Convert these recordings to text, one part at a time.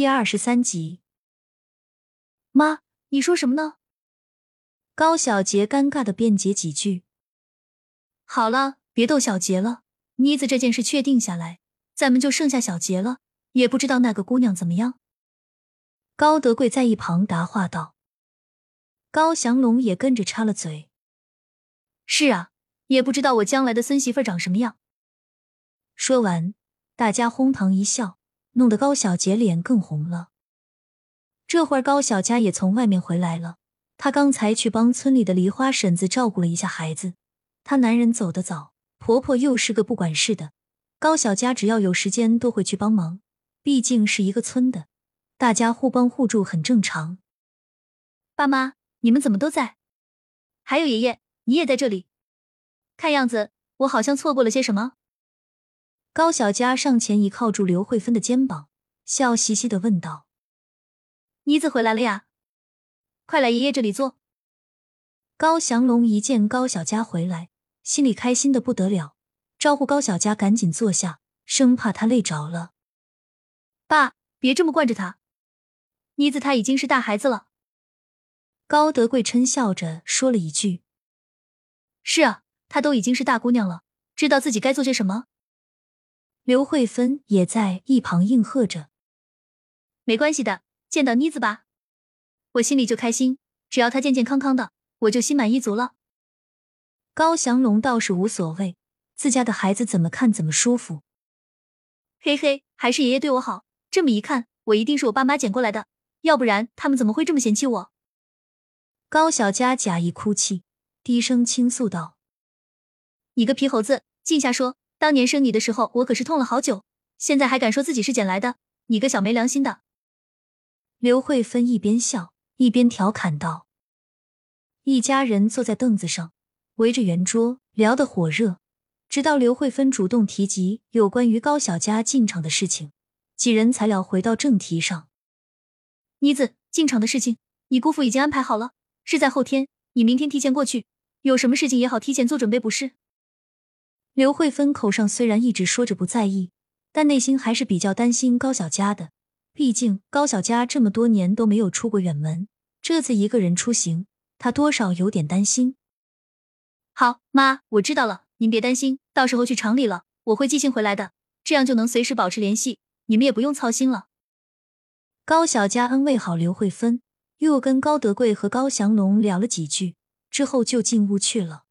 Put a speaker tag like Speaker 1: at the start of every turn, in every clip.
Speaker 1: 第二十三集，
Speaker 2: 妈，你说什么呢？
Speaker 1: 高小杰尴尬的辩解几句。
Speaker 2: 好了，别逗小杰了。妮子这件事确定下来，咱们就剩下小杰了。也不知道那个姑娘怎么样。
Speaker 1: 高德贵在一旁答话道。高祥龙也跟着插了嘴。
Speaker 2: 是啊，也不知道我将来的孙媳妇长什么样。
Speaker 1: 说完，大家哄堂一笑。弄得高小杰脸更红了。这会儿高小佳也从外面回来了，她刚才去帮村里的梨花婶子照顾了一下孩子。她男人走得早，婆婆又是个不管事的，高小佳只要有时间都会去帮忙。毕竟是一个村的，大家互帮互助很正常。
Speaker 2: 爸妈，你们怎么都在？还有爷爷，你也在这里？看样子我好像错过了些什么。
Speaker 1: 高小佳上前一靠住刘慧芬的肩膀，笑嘻嘻的问道：“
Speaker 2: 妮子回来了呀，快来爷爷这里坐。”
Speaker 1: 高祥龙一见高小佳回来，心里开心的不得了，招呼高小佳赶紧坐下，生怕她累着了。
Speaker 2: 爸，别这么惯着她，妮子她已经是大孩子了。
Speaker 1: 高德贵嗔笑着说了一句：“
Speaker 2: 是啊，她都已经是大姑娘了，知道自己该做些什么。”
Speaker 1: 刘慧芬也在一旁应和着：“
Speaker 2: 没关系的，见到妮子吧，我心里就开心。只要她健健康康的，我就心满意足了。”
Speaker 1: 高祥龙倒是无所谓，自家的孩子怎么看怎么舒服。
Speaker 2: 嘿嘿，还是爷爷对我好。这么一看，我一定是我爸妈捡过来的，要不然他们怎么会这么嫌弃我？
Speaker 1: 高小佳假意哭泣，低声倾诉道：“
Speaker 2: 你个皮猴子，静下说。”当年生你的时候，我可是痛了好久。现在还敢说自己是捡来的，你个小没良心的！
Speaker 1: 刘慧芬一边笑一边调侃道。一家人坐在凳子上，围着圆桌聊得火热，直到刘慧芬主动提及有关于高小佳进场的事情，几人才聊回到正题上。
Speaker 2: 妮子，进场的事情，你姑父已经安排好了，是在后天。你明天提前过去，有什么事情也好提前做准备，不是？
Speaker 1: 刘慧芬口上虽然一直说着不在意，但内心还是比较担心高小佳的。毕竟高小佳这么多年都没有出过远门，这次一个人出行，她多少有点担心。
Speaker 2: 好，妈，我知道了，您别担心，到时候去厂里了，我会寄信回来的，这样就能随时保持联系，你们也不用操心了。
Speaker 1: 高小佳安慰好刘慧芬，又跟高德贵和高祥龙聊了几句，之后就进屋去了。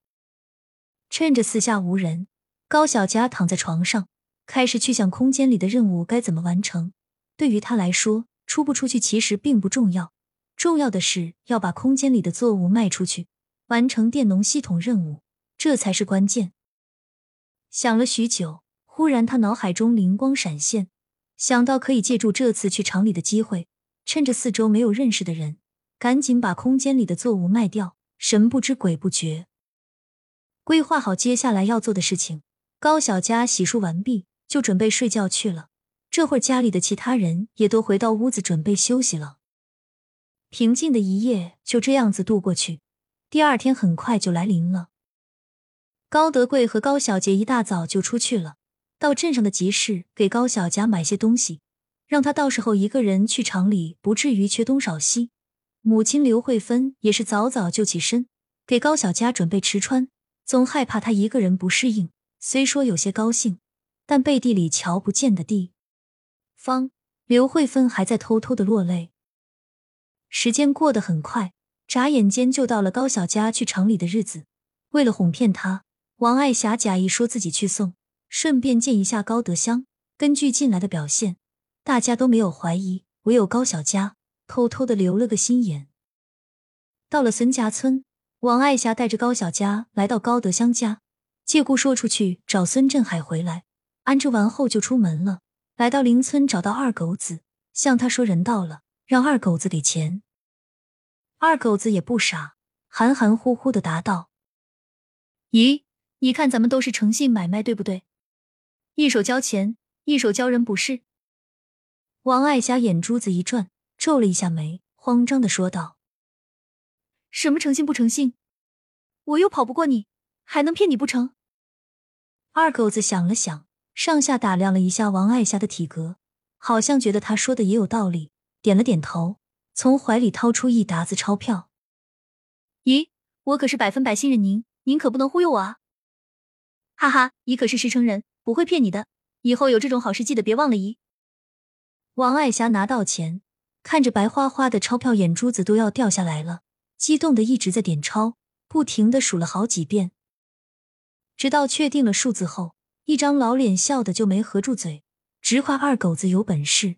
Speaker 1: 趁着四下无人，高小佳躺在床上，开始去想空间里的任务该怎么完成。对于他来说，出不出去其实并不重要，重要的是要把空间里的作物卖出去，完成佃农系统任务，这才是关键。想了许久，忽然他脑海中灵光闪现，想到可以借助这次去厂里的机会，趁着四周没有认识的人，赶紧把空间里的作物卖掉，神不知鬼不觉。规划好接下来要做的事情，高小佳洗漱完毕，就准备睡觉去了。这会儿家里的其他人也都回到屋子准备休息了。平静的一夜就这样子度过去，第二天很快就来临了。高德贵和高小杰一大早就出去了，到镇上的集市给高小佳买些东西，让他到时候一个人去厂里不至于缺东少西。母亲刘慧芬也是早早就起身，给高小佳准备吃穿。总害怕他一个人不适应，虽说有些高兴，但背地里瞧不见的地方，刘慧芬还在偷偷的落泪。时间过得很快，眨眼间就到了高小佳去厂里的日子。为了哄骗他，王爱霞假意说自己去送，顺便见一下高德香。根据近来的表现，大家都没有怀疑，唯有高小佳偷偷的留了个心眼。到了孙家村。王爱霞带着高小佳来到高德香家，借故说出去找孙振海回来，安置完后就出门了。来到邻村，找到二狗子，向他说人到了，让二狗子给钱。二狗子也不傻，含含糊糊的答道：“
Speaker 2: 咦，你看咱们都是诚信买卖，对不对？一手交钱，一手交人，不是？”
Speaker 1: 王爱霞眼珠子一转，皱了一下眉，慌张的说道。
Speaker 2: 什么诚信不诚信？我又跑不过你，还能骗你不成？
Speaker 1: 二狗子想了想，上下打量了一下王爱霞的体格，好像觉得他说的也有道理，点了点头，从怀里掏出一沓子钞票。
Speaker 2: 咦，我可是百分百信任您，您可不能忽悠我啊！哈哈，姨可是实诚人，不会骗你的。以后有这种好事，记得别忘了姨。
Speaker 1: 王爱霞拿到钱，看着白花花的钞票，眼珠子都要掉下来了，激动的一直在点钞，不停的数了好几遍，直到确定了数字后，一张老脸笑的就没合住嘴，直夸二狗子有本事。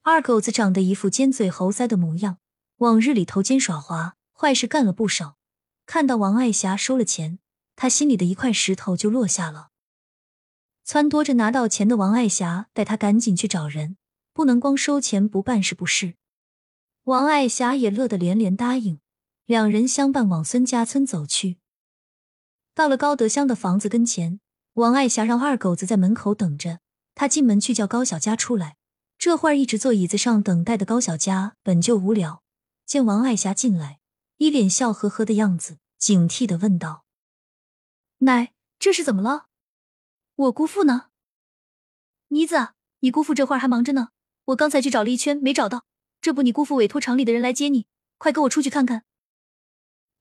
Speaker 1: 二狗子长得一副尖嘴猴腮的模样，往日里头奸耍滑，坏事干了不少。看到王爱霞收了钱，他心里的一块石头就落下了。撺掇着拿到钱的王爱霞带他赶紧去找人，不能光收钱不办事不是。王爱霞也乐得连连答应，两人相伴往孙家村走去。到了高德香的房子跟前，王爱霞让二狗子在门口等着，他进门去叫高小佳出来。这会儿一直坐椅子上等待的高小佳本就无聊，见王爱霞进来，一脸笑呵呵的样子，警惕的问道：“
Speaker 2: 奶，这是怎么了？”我姑父呢？妮子，你姑父这会儿还忙着呢。我刚才去找了一圈，没找到。这不，你姑父委托厂里的人来接你，快跟我出去看看。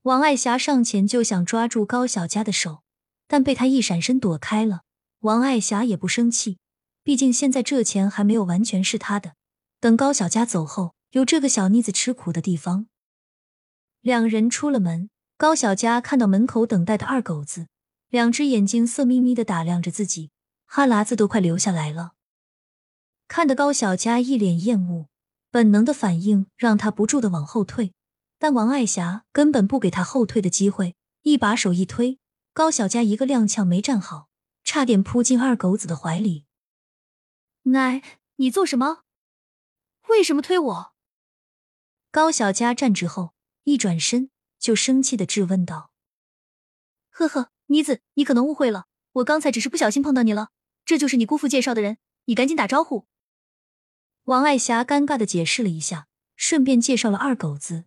Speaker 1: 王爱霞上前就想抓住高小佳的手，但被他一闪身躲开了。王爱霞也不生气，毕竟现在这钱还没有完全是他的。等高小佳走后，有这个小妮子吃苦的地方。两人出了门，高小佳看到门口等待的二狗子。两只眼睛色眯眯的打量着自己，哈喇子都快流下来了。看得高小佳一脸厌恶，本能的反应让他不住的往后退，但王爱霞根本不给他后退的机会，一把手一推，高小佳一个踉跄没站好，差点扑进二狗子的怀里。
Speaker 2: 奶，你做什么？为什么推我？
Speaker 1: 高小佳站直后，一转身就生气的质问道：“
Speaker 2: 呵呵。”妮子，你可能误会了，我刚才只是不小心碰到你了。这就是你姑父介绍的人，你赶紧打招呼。
Speaker 1: 王爱霞尴尬的解释了一下，顺便介绍了二狗子。